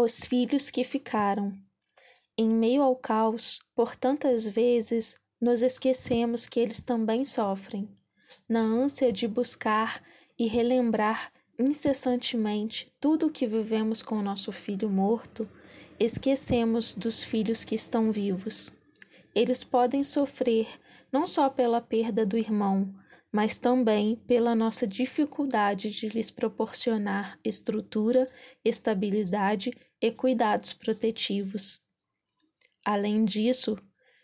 Os filhos que ficaram. Em meio ao caos, por tantas vezes nos esquecemos que eles também sofrem. Na ânsia de buscar e relembrar incessantemente tudo o que vivemos com o nosso filho morto, esquecemos dos filhos que estão vivos. Eles podem sofrer não só pela perda do irmão, mas também pela nossa dificuldade de lhes proporcionar estrutura, estabilidade e cuidados protetivos. Além disso,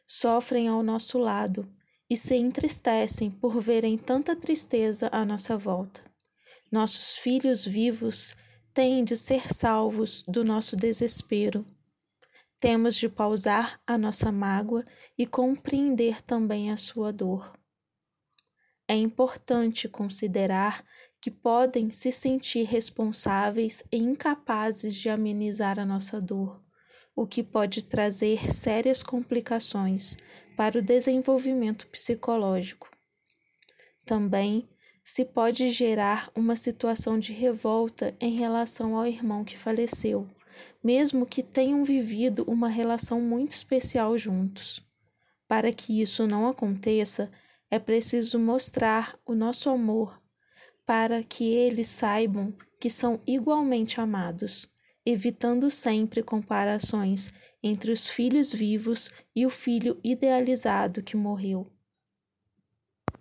sofrem ao nosso lado e se entristecem por verem tanta tristeza à nossa volta. Nossos filhos vivos têm de ser salvos do nosso desespero. Temos de pausar a nossa mágoa e compreender também a sua dor. É importante considerar que podem se sentir responsáveis e incapazes de amenizar a nossa dor, o que pode trazer sérias complicações para o desenvolvimento psicológico. Também se pode gerar uma situação de revolta em relação ao irmão que faleceu, mesmo que tenham vivido uma relação muito especial juntos. Para que isso não aconteça, é preciso mostrar o nosso amor para que eles saibam que são igualmente amados, evitando sempre comparações entre os filhos vivos e o filho idealizado que morreu.